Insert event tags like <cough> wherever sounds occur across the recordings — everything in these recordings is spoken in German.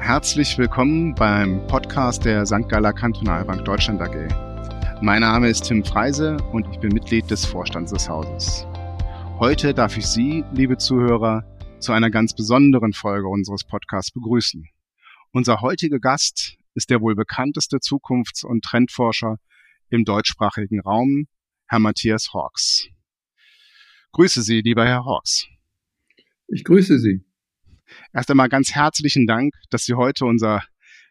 Herzlich willkommen beim Podcast der St. Galler Kantonalbank Deutschland AG. Mein Name ist Tim Freise und ich bin Mitglied des Vorstands des Hauses. Heute darf ich Sie, liebe Zuhörer, zu einer ganz besonderen Folge unseres Podcasts begrüßen. Unser heutiger Gast ist der wohl bekannteste Zukunfts- und Trendforscher im deutschsprachigen Raum, Herr Matthias Hawks. Grüße Sie, lieber Herr Hawks. Ich grüße Sie. Erst einmal ganz herzlichen Dank, dass Sie heute unser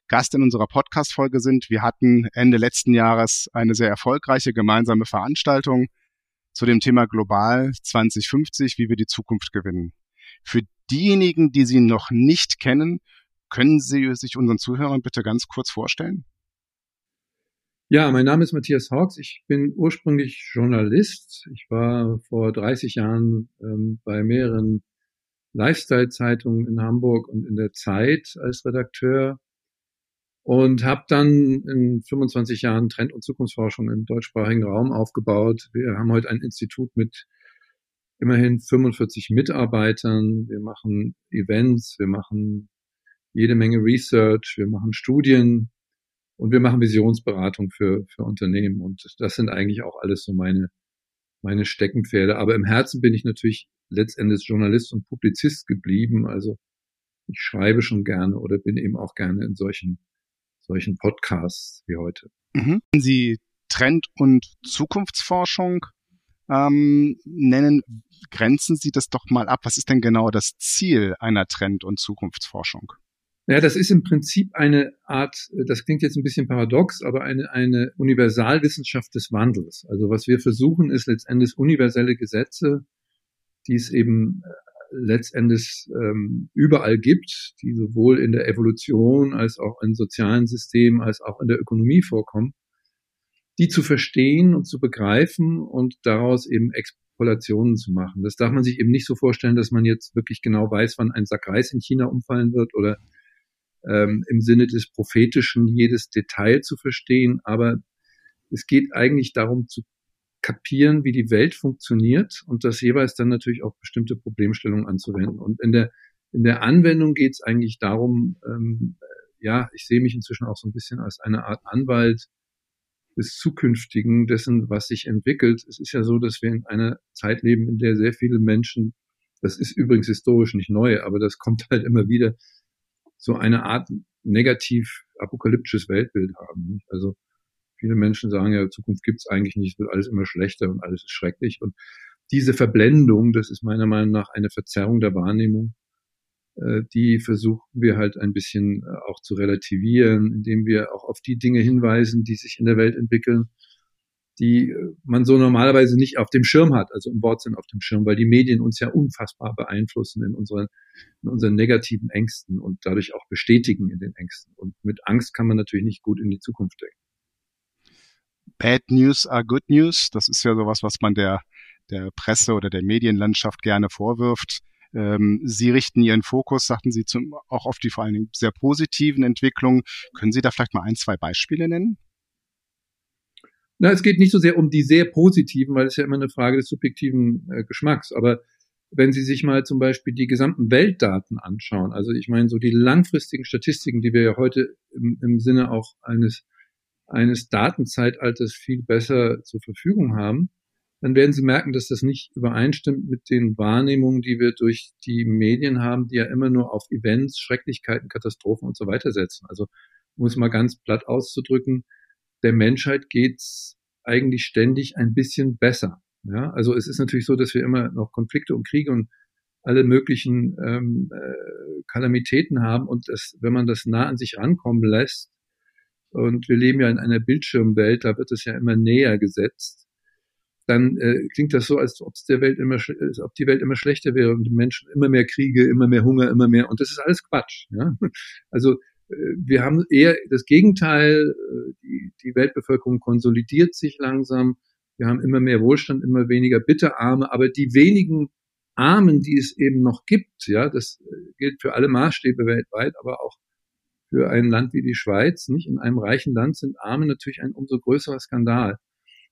Gast in unserer Podcast-Folge sind. Wir hatten Ende letzten Jahres eine sehr erfolgreiche gemeinsame Veranstaltung zu dem Thema Global 2050, wie wir die Zukunft gewinnen. Für diejenigen, die Sie noch nicht kennen, können Sie sich unseren Zuhörern bitte ganz kurz vorstellen? Ja, mein Name ist Matthias Hawks. Ich bin ursprünglich Journalist. Ich war vor 30 Jahren ähm, bei mehreren Lifestyle-Zeitungen in Hamburg und in der Zeit als Redakteur und habe dann in 25 Jahren Trend- und Zukunftsforschung im deutschsprachigen Raum aufgebaut. Wir haben heute ein Institut mit immerhin 45 Mitarbeitern. Wir machen Events, wir machen jede Menge Research, wir machen Studien und wir machen Visionsberatung für, für Unternehmen. Und das sind eigentlich auch alles so meine, meine Steckenpferde. Aber im Herzen bin ich natürlich letztendlich Journalist und Publizist geblieben. Also ich schreibe schon gerne oder bin eben auch gerne in solchen, solchen Podcasts wie heute. Mhm. Sie Trend- und Zukunftsforschung ähm, nennen, grenzen Sie das doch mal ab. Was ist denn genau das Ziel einer Trend- und Zukunftsforschung? Ja, das ist im Prinzip eine Art, das klingt jetzt ein bisschen paradox, aber eine, eine Universalwissenschaft des Wandels. Also was wir versuchen, ist letztendlich universelle Gesetze die es eben äh, letztendlich ähm, überall gibt, die sowohl in der Evolution als auch in sozialen Systemen als auch in der Ökonomie vorkommen, die zu verstehen und zu begreifen und daraus eben Extrapolationen zu machen. Das darf man sich eben nicht so vorstellen, dass man jetzt wirklich genau weiß, wann ein Sack Reis in China umfallen wird oder ähm, im Sinne des Prophetischen jedes Detail zu verstehen, aber es geht eigentlich darum zu kapieren, wie die Welt funktioniert und das jeweils dann natürlich auch bestimmte Problemstellungen anzuwenden. Und in der, in der Anwendung geht es eigentlich darum, ähm, ja, ich sehe mich inzwischen auch so ein bisschen als eine Art Anwalt des Zukünftigen, dessen, was sich entwickelt. Es ist ja so, dass wir in einer Zeit leben, in der sehr viele Menschen, das ist übrigens historisch nicht neu, aber das kommt <laughs> halt immer wieder, so eine Art negativ apokalyptisches Weltbild haben. Also Viele Menschen sagen ja, Zukunft gibt's eigentlich nicht, es wird alles immer schlechter und alles ist schrecklich. Und diese Verblendung, das ist meiner Meinung nach eine Verzerrung der Wahrnehmung, äh, die versuchen wir halt ein bisschen äh, auch zu relativieren, indem wir auch auf die Dinge hinweisen, die sich in der Welt entwickeln, die äh, man so normalerweise nicht auf dem Schirm hat, also im Wortsinn auf dem Schirm, weil die Medien uns ja unfassbar beeinflussen in unseren, in unseren negativen Ängsten und dadurch auch bestätigen in den Ängsten. Und mit Angst kann man natürlich nicht gut in die Zukunft denken. Bad News are Good News. Das ist ja sowas, was man der, der Presse oder der Medienlandschaft gerne vorwirft. Ähm, Sie richten Ihren Fokus, sagten Sie, zum, auch auf die vor allen Dingen sehr positiven Entwicklungen. Können Sie da vielleicht mal ein, zwei Beispiele nennen? Na, es geht nicht so sehr um die sehr positiven, weil es ja immer eine Frage des subjektiven äh, Geschmacks. Aber wenn Sie sich mal zum Beispiel die gesamten Weltdaten anschauen, also ich meine so die langfristigen Statistiken, die wir ja heute im, im Sinne auch eines eines Datenzeitalters viel besser zur Verfügung haben, dann werden Sie merken, dass das nicht übereinstimmt mit den Wahrnehmungen, die wir durch die Medien haben, die ja immer nur auf Events, Schrecklichkeiten, Katastrophen und so weiter setzen. Also um es mal ganz platt auszudrücken, der Menschheit geht's eigentlich ständig ein bisschen besser. Ja, also es ist natürlich so, dass wir immer noch Konflikte und Kriege und alle möglichen ähm, äh, Kalamitäten haben und das, wenn man das nah an sich rankommen lässt, und wir leben ja in einer Bildschirmwelt, da wird es ja immer näher gesetzt, dann äh, klingt das so, als ob der Welt immer, als ob die Welt immer schlechter wäre und die Menschen immer mehr Kriege, immer mehr Hunger, immer mehr. Und das ist alles Quatsch. Ja? Also wir haben eher das Gegenteil. Äh, die, die Weltbevölkerung konsolidiert sich langsam. Wir haben immer mehr Wohlstand, immer weniger Bitterarme. Aber die wenigen Armen, die es eben noch gibt, ja, das äh, gilt für alle Maßstäbe weltweit, aber auch für ein Land wie die Schweiz, nicht? In einem reichen Land sind Arme natürlich ein umso größerer Skandal.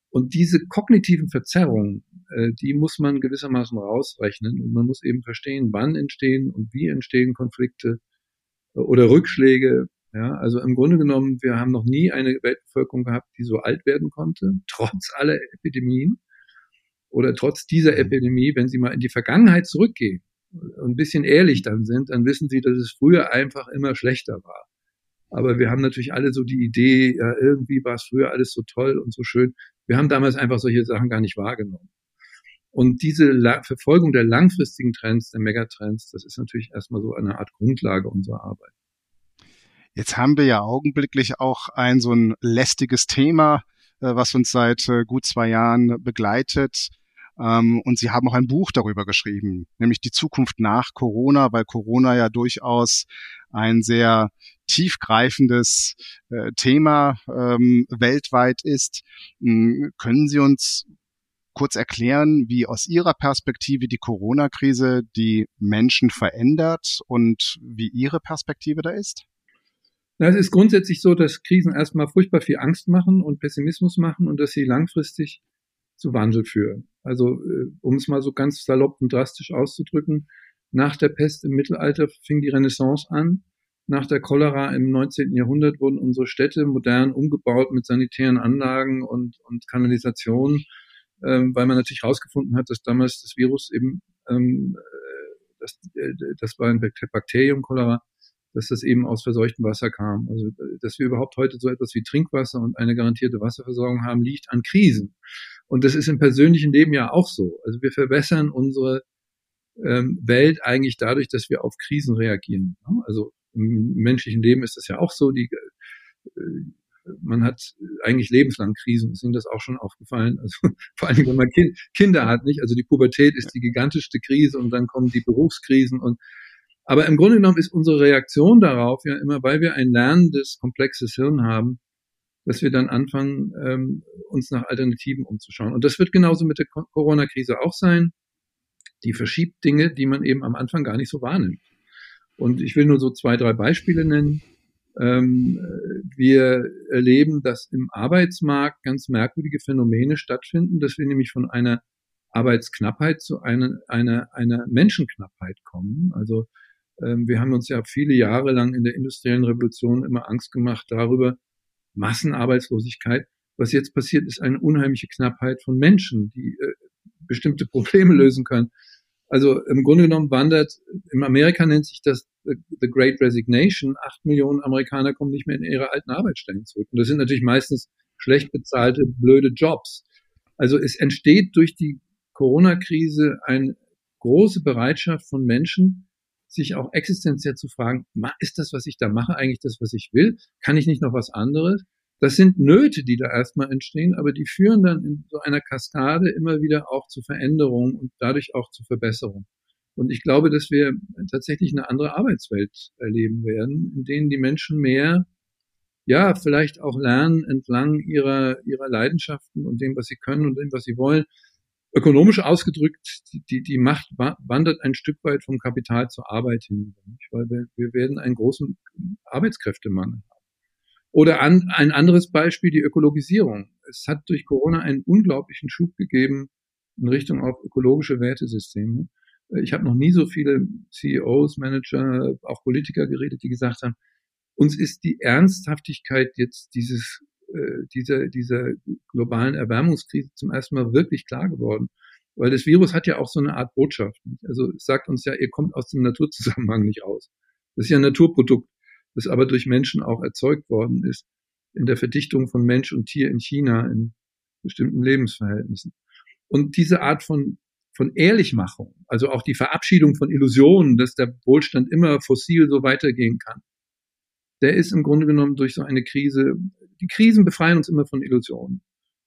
Und diese kognitiven Verzerrungen, äh, die muss man gewissermaßen rausrechnen und man muss eben verstehen, wann entstehen und wie entstehen Konflikte oder Rückschläge. Ja, also im Grunde genommen, wir haben noch nie eine Weltbevölkerung gehabt, die so alt werden konnte, trotz aller Epidemien oder trotz dieser mhm. Epidemie, wenn Sie mal in die Vergangenheit zurückgehen und ein bisschen ehrlich dann sind, dann wissen Sie, dass es früher einfach immer schlechter war. Aber wir haben natürlich alle so die Idee, ja, irgendwie war es früher alles so toll und so schön. Wir haben damals einfach solche Sachen gar nicht wahrgenommen. Und diese La Verfolgung der langfristigen Trends, der Megatrends, das ist natürlich erstmal so eine Art Grundlage unserer Arbeit. Jetzt haben wir ja augenblicklich auch ein so ein lästiges Thema, äh, was uns seit äh, gut zwei Jahren begleitet. Ähm, und Sie haben auch ein Buch darüber geschrieben, nämlich die Zukunft nach Corona, weil Corona ja durchaus ein sehr tiefgreifendes äh, Thema ähm, weltweit ist. Ähm, können Sie uns kurz erklären, wie aus Ihrer Perspektive die Corona-Krise die Menschen verändert und wie Ihre Perspektive da ist? Es ist grundsätzlich so, dass Krisen erstmal furchtbar viel Angst machen und Pessimismus machen und dass sie langfristig zu Wandel führen. Also, äh, um es mal so ganz salopp und drastisch auszudrücken, nach der Pest im Mittelalter fing die Renaissance an. Nach der Cholera im 19. Jahrhundert wurden unsere Städte modern umgebaut mit sanitären Anlagen und, und Kanalisation, ähm, weil man natürlich herausgefunden hat, dass damals das Virus eben, ähm, äh, das, äh, das war ein Bakterium Cholera, dass das eben aus verseuchtem Wasser kam. Also, dass wir überhaupt heute so etwas wie Trinkwasser und eine garantierte Wasserversorgung haben, liegt an Krisen. Und das ist im persönlichen Leben ja auch so. Also wir verbessern unsere ähm, Welt eigentlich dadurch, dass wir auf Krisen reagieren. Also im menschlichen Leben ist das ja auch so. Die, äh, man hat eigentlich lebenslang Krisen. Ist Ihnen das auch schon aufgefallen? Also <laughs> vor allem, wenn man kind, Kinder hat, nicht? Also die Pubertät ist die gigantischste Krise und dann kommen die Berufskrisen und aber im Grunde genommen ist unsere Reaktion darauf ja immer, weil wir ein lernendes, komplexes Hirn haben, dass wir dann anfangen, ähm, uns nach Alternativen umzuschauen. Und das wird genauso mit der Corona-Krise auch sein. Die verschiebt Dinge, die man eben am Anfang gar nicht so wahrnimmt. Und ich will nur so zwei, drei Beispiele nennen. Ähm, wir erleben, dass im Arbeitsmarkt ganz merkwürdige Phänomene stattfinden, dass wir nämlich von einer Arbeitsknappheit zu einer, einer, einer Menschenknappheit kommen. Also ähm, wir haben uns ja viele Jahre lang in der industriellen Revolution immer Angst gemacht darüber, Massenarbeitslosigkeit. Was jetzt passiert, ist eine unheimliche Knappheit von Menschen, die äh, bestimmte Probleme lösen können. Also im Grunde genommen wandert, in Amerika nennt sich das The Great Resignation. Acht Millionen Amerikaner kommen nicht mehr in ihre alten Arbeitsstellen zurück. Und das sind natürlich meistens schlecht bezahlte, blöde Jobs. Also es entsteht durch die Corona-Krise eine große Bereitschaft von Menschen, sich auch existenziell zu fragen, ist das, was ich da mache, eigentlich das, was ich will? Kann ich nicht noch was anderes? Das sind Nöte, die da erstmal entstehen, aber die führen dann in so einer Kaskade immer wieder auch zu Veränderungen und dadurch auch zu Verbesserungen. Und ich glaube, dass wir tatsächlich eine andere Arbeitswelt erleben werden, in denen die Menschen mehr, ja, vielleicht auch lernen, entlang ihrer, ihrer Leidenschaften und dem, was sie können und dem, was sie wollen, ökonomisch ausgedrückt, die, die, Macht wandert ein Stück weit vom Kapital zur Arbeit hin, weil wir, wir werden einen großen Arbeitskräftemangel haben. Oder an, ein anderes Beispiel, die Ökologisierung. Es hat durch Corona einen unglaublichen Schub gegeben in Richtung auf ökologische Wertesysteme. Ich habe noch nie so viele CEOs, Manager, auch Politiker geredet, die gesagt haben, uns ist die Ernsthaftigkeit jetzt dieses äh, dieser, dieser globalen Erwärmungskrise zum ersten Mal wirklich klar geworden. Weil das Virus hat ja auch so eine Art Botschaft. Also es sagt uns ja, ihr kommt aus dem Naturzusammenhang nicht raus. Das ist ja ein Naturprodukt, das aber durch Menschen auch erzeugt worden ist, in der Verdichtung von Mensch und Tier in China in bestimmten Lebensverhältnissen. Und diese Art von, von Ehrlichmachung, also auch die Verabschiedung von Illusionen, dass der Wohlstand immer fossil so weitergehen kann, der ist im Grunde genommen durch so eine Krise, die Krisen befreien uns immer von Illusionen.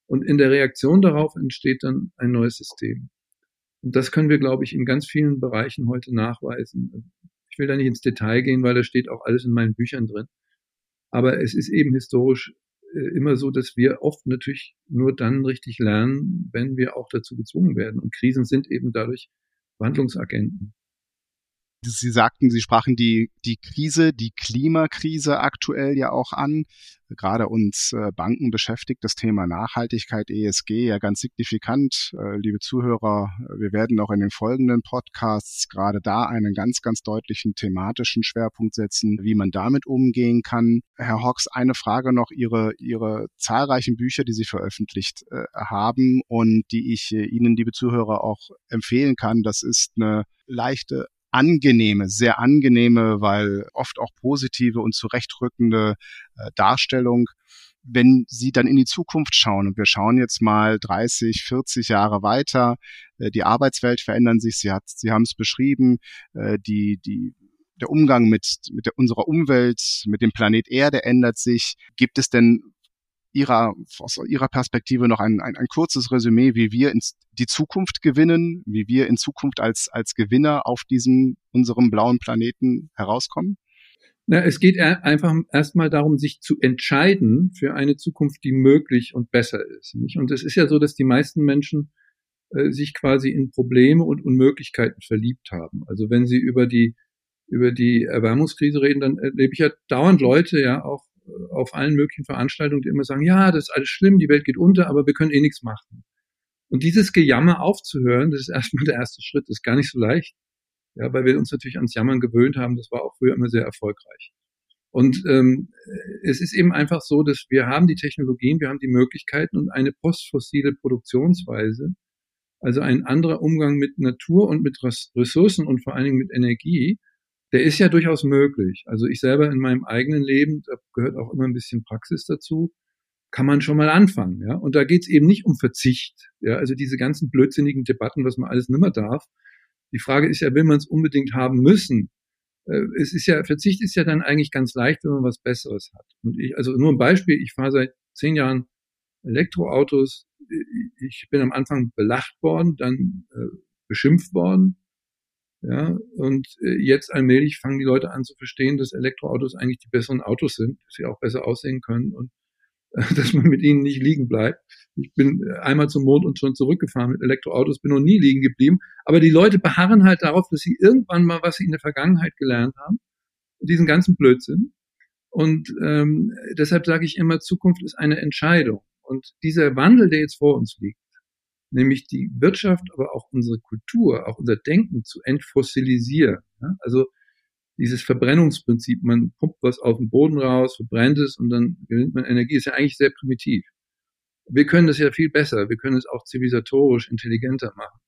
Und in der Reaktion darauf entsteht dann ein neues System. Und das können wir, glaube ich, in ganz vielen Bereichen heute nachweisen. Ich will da nicht ins Detail gehen, weil da steht auch alles in meinen Büchern drin. Aber es ist eben historisch äh, immer so, dass wir oft natürlich nur dann richtig lernen, wenn wir auch dazu gezwungen werden. Und Krisen sind eben dadurch Wandlungsagenten. Sie sagten, Sie sprachen die, die Krise, die Klimakrise aktuell ja auch an. Gerade uns äh, Banken beschäftigt das Thema Nachhaltigkeit, ESG ja ganz signifikant. Äh, liebe Zuhörer, wir werden auch in den folgenden Podcasts gerade da einen ganz, ganz deutlichen thematischen Schwerpunkt setzen, wie man damit umgehen kann. Herr Hawks, eine Frage noch. Ihre, Ihre zahlreichen Bücher, die Sie veröffentlicht äh, haben und die ich Ihnen, liebe Zuhörer, auch empfehlen kann, das ist eine leichte angenehme, sehr angenehme, weil oft auch positive und zurechtrückende äh, Darstellung. Wenn Sie dann in die Zukunft schauen und wir schauen jetzt mal 30, 40 Jahre weiter, äh, die Arbeitswelt verändern sich, Sie, Sie haben es beschrieben, äh, die, die der Umgang mit, mit der, unserer Umwelt, mit dem Planet Erde ändert sich. Gibt es denn Ihrer, aus Ihrer Perspektive noch ein, ein, ein kurzes Resümee, wie wir in die Zukunft gewinnen, wie wir in Zukunft als, als Gewinner auf diesem, unserem blauen Planeten herauskommen? Na, es geht einfach erstmal darum, sich zu entscheiden für eine Zukunft, die möglich und besser ist. Nicht? Und es ist ja so, dass die meisten Menschen äh, sich quasi in Probleme und Unmöglichkeiten verliebt haben. Also wenn sie über die über die Erwärmungskrise reden, dann erlebe ich ja dauernd Leute, ja auch auf allen möglichen Veranstaltungen, die immer sagen, ja, das ist alles schlimm, die Welt geht unter, aber wir können eh nichts machen. Und dieses Gejammer aufzuhören, das ist <laughs> erstmal der erste Schritt, das ist gar nicht so leicht. Ja, weil wir uns natürlich ans Jammern gewöhnt haben, das war auch früher immer sehr erfolgreich. Und ähm, es ist eben einfach so, dass wir haben die Technologien, wir haben die Möglichkeiten und eine postfossile Produktionsweise, also ein anderer Umgang mit Natur und mit Ressourcen und vor allen Dingen mit Energie, der ist ja durchaus möglich. Also ich selber in meinem eigenen Leben, da gehört auch immer ein bisschen Praxis dazu, kann man schon mal anfangen. Ja? Und da geht's eben nicht um Verzicht. Ja? Also diese ganzen blödsinnigen Debatten, was man alles nimmer darf. Die Frage ist ja, will man es unbedingt haben müssen? Äh, es ist ja, Verzicht ist ja dann eigentlich ganz leicht, wenn man was Besseres hat. Und ich, also nur ein Beispiel, ich fahre seit zehn Jahren Elektroautos. Ich bin am Anfang belacht worden, dann äh, beschimpft worden, ja, und äh, jetzt allmählich fangen die Leute an zu verstehen, dass Elektroautos eigentlich die besseren Autos sind, dass sie auch besser aussehen können und <laughs> dass man mit ihnen nicht liegen bleibt. Ich bin äh, einmal zum Mond und schon zurückgefahren mit Elektroautos, bin noch nie liegen geblieben. Aber die Leute beharren halt darauf, dass sie irgendwann mal, was sie in der Vergangenheit gelernt haben, diesen ganzen Blödsinn. Und ähm, deshalb sage ich immer, Zukunft ist eine Entscheidung. Und dieser Wandel, der jetzt vor uns liegt, nämlich die Wirtschaft, aber auch unsere Kultur, auch unser Denken zu entfossilisieren. Ja? Also dieses Verbrennungsprinzip, man pumpt was auf den Boden raus, verbrennt es und dann gewinnt man Energie, ist ja eigentlich sehr primitiv. Wir können das ja viel besser, wir können es auch zivilisatorisch intelligenter machen.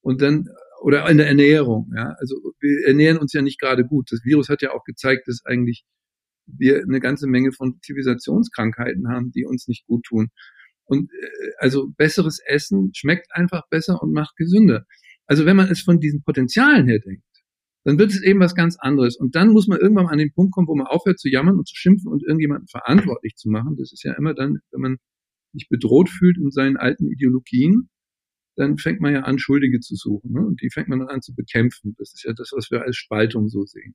Und dann, oder in der Ernährung, ja, also wir ernähren uns ja nicht gerade gut. Das Virus hat ja auch gezeigt, dass eigentlich wir eine ganze Menge von Zivilisationskrankheiten haben, die uns nicht gut tun. Und äh, also besseres Essen schmeckt einfach besser und macht gesünder. Also wenn man es von diesen Potenzialen her denkt, dann wird es eben was ganz anderes. Und dann muss man irgendwann an den Punkt kommen, wo man aufhört zu jammern und zu schimpfen und irgendjemanden verantwortlich zu machen. Das ist ja immer dann, wenn man sich bedroht fühlt in seinen alten Ideologien, dann fängt man ja an, Schuldige zu suchen. Ne? Und die fängt man dann an zu bekämpfen. Das ist ja das, was wir als Spaltung so sehen.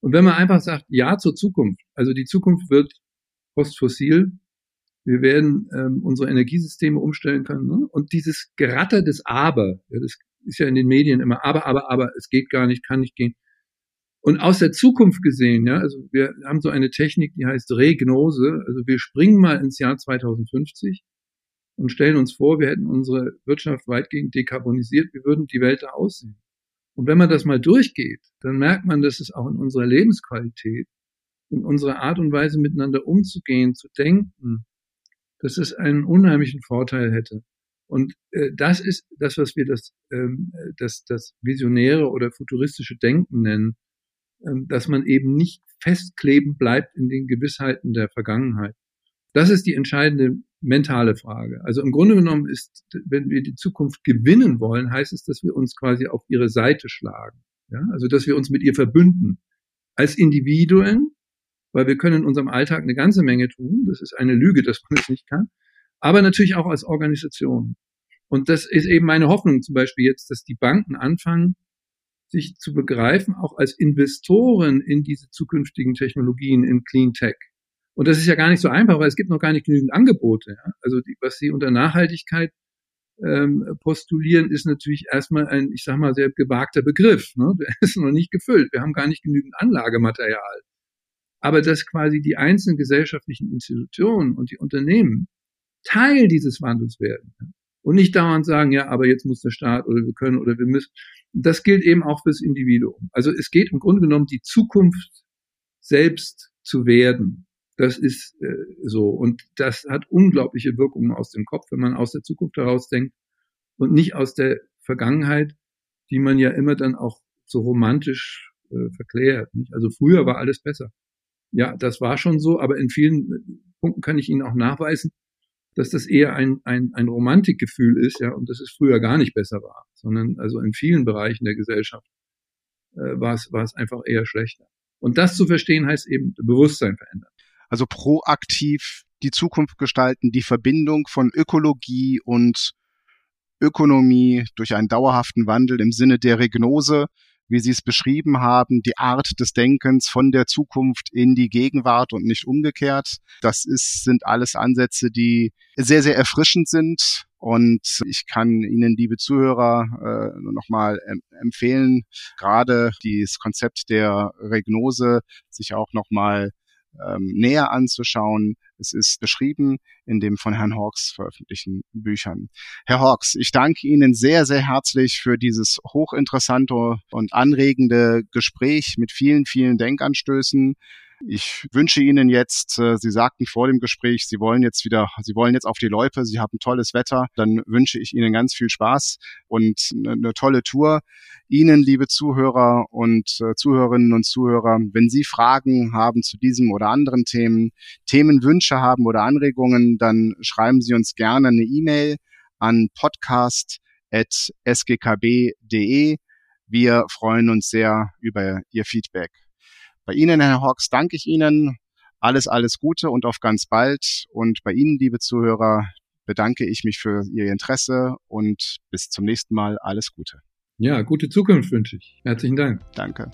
Und wenn man einfach sagt, ja zur Zukunft, also die Zukunft wird postfossil, wir werden ähm, unsere Energiesysteme umstellen können. Ne? Und dieses Geratter des Aber, ja, das ist ja in den Medien immer Aber, Aber, Aber, es geht gar nicht, kann nicht gehen. Und aus der Zukunft gesehen, ja, also wir haben so eine Technik, die heißt Regnose. Also wir springen mal ins Jahr 2050 und stellen uns vor, wir hätten unsere Wirtschaft weitgehend dekarbonisiert, wie würden die Welt da aussehen? Und wenn man das mal durchgeht, dann merkt man, dass es auch in unserer Lebensqualität, in unserer Art und Weise miteinander umzugehen, zu denken, dass es einen unheimlichen Vorteil hätte. Und äh, das ist das, was wir das, ähm, das, das visionäre oder futuristische Denken nennen, ähm, dass man eben nicht festkleben bleibt in den Gewissheiten der Vergangenheit. Das ist die entscheidende mentale Frage. Also im Grunde genommen ist, wenn wir die Zukunft gewinnen wollen, heißt es, dass wir uns quasi auf ihre Seite schlagen. Ja? Also dass wir uns mit ihr verbünden. Als Individuen, weil wir können in unserem Alltag eine ganze Menge tun. Das ist eine Lüge, dass man <laughs> es nicht kann. Aber natürlich auch als Organisation. Und das ist eben meine Hoffnung zum Beispiel jetzt, dass die Banken anfangen, sich zu begreifen, auch als Investoren in diese zukünftigen Technologien in Clean Tech. Und das ist ja gar nicht so einfach, weil es gibt noch gar nicht genügend Angebote. Ja? Also die, was sie unter Nachhaltigkeit ähm, postulieren, ist natürlich erstmal ein, ich sag mal, sehr gewagter Begriff. Ne? <laughs> Der ist noch nicht gefüllt. Wir haben gar nicht genügend Anlagematerial. Aber dass quasi die einzelnen gesellschaftlichen Institutionen und die Unternehmen Teil dieses Wandels werden. Und nicht dauernd sagen, ja, aber jetzt muss der Staat oder wir können oder wir müssen. Das gilt eben auch fürs Individuum. Also es geht im Grunde genommen die Zukunft selbst zu werden. Das ist äh, so. Und das hat unglaubliche Wirkungen aus dem Kopf, wenn man aus der Zukunft heraus denkt und nicht aus der Vergangenheit, die man ja immer dann auch so romantisch äh, verklärt. Nicht? Also früher war alles besser. Ja, das war schon so, aber in vielen äh, Punkten kann ich Ihnen auch nachweisen, dass das eher ein, ein, ein Romantikgefühl ist, ja, und dass es früher gar nicht besser war, sondern also in vielen Bereichen der Gesellschaft äh, war, es, war es einfach eher schlechter. Und das zu verstehen heißt eben Bewusstsein verändern. Also proaktiv die Zukunft gestalten, die Verbindung von Ökologie und Ökonomie durch einen dauerhaften Wandel im Sinne der Regnose, wie Sie es beschrieben haben, die Art des Denkens von der Zukunft in die Gegenwart und nicht umgekehrt. Das ist, sind alles Ansätze, die sehr, sehr erfrischend sind. Und ich kann Ihnen, liebe Zuhörer, äh, nur nochmal empfehlen, gerade dieses Konzept der Regnose sich auch nochmal ähm, näher anzuschauen. Es ist beschrieben in dem von Herrn Hawks veröffentlichten Büchern. Herr Hawks, ich danke Ihnen sehr, sehr herzlich für dieses hochinteressante und anregende Gespräch mit vielen, vielen Denkanstößen. Ich wünsche Ihnen jetzt, äh, Sie sagten vor dem Gespräch, Sie wollen jetzt wieder, Sie wollen jetzt auf die Loipe, Sie haben tolles Wetter, dann wünsche ich Ihnen ganz viel Spaß und eine tolle Tour. Ihnen, liebe Zuhörer und äh, Zuhörerinnen und Zuhörer, wenn Sie Fragen haben zu diesem oder anderen Themen, Themenwünsche haben oder Anregungen, dann schreiben Sie uns gerne eine E-Mail an podcast.sgkb.de. Wir freuen uns sehr über Ihr Feedback. Bei Ihnen, Herr Hawks, danke ich Ihnen. Alles, alles Gute und auf ganz bald. Und bei Ihnen, liebe Zuhörer, bedanke ich mich für Ihr Interesse und bis zum nächsten Mal. Alles Gute. Ja, gute Zukunft wünsche ich. Herzlichen Dank. Danke.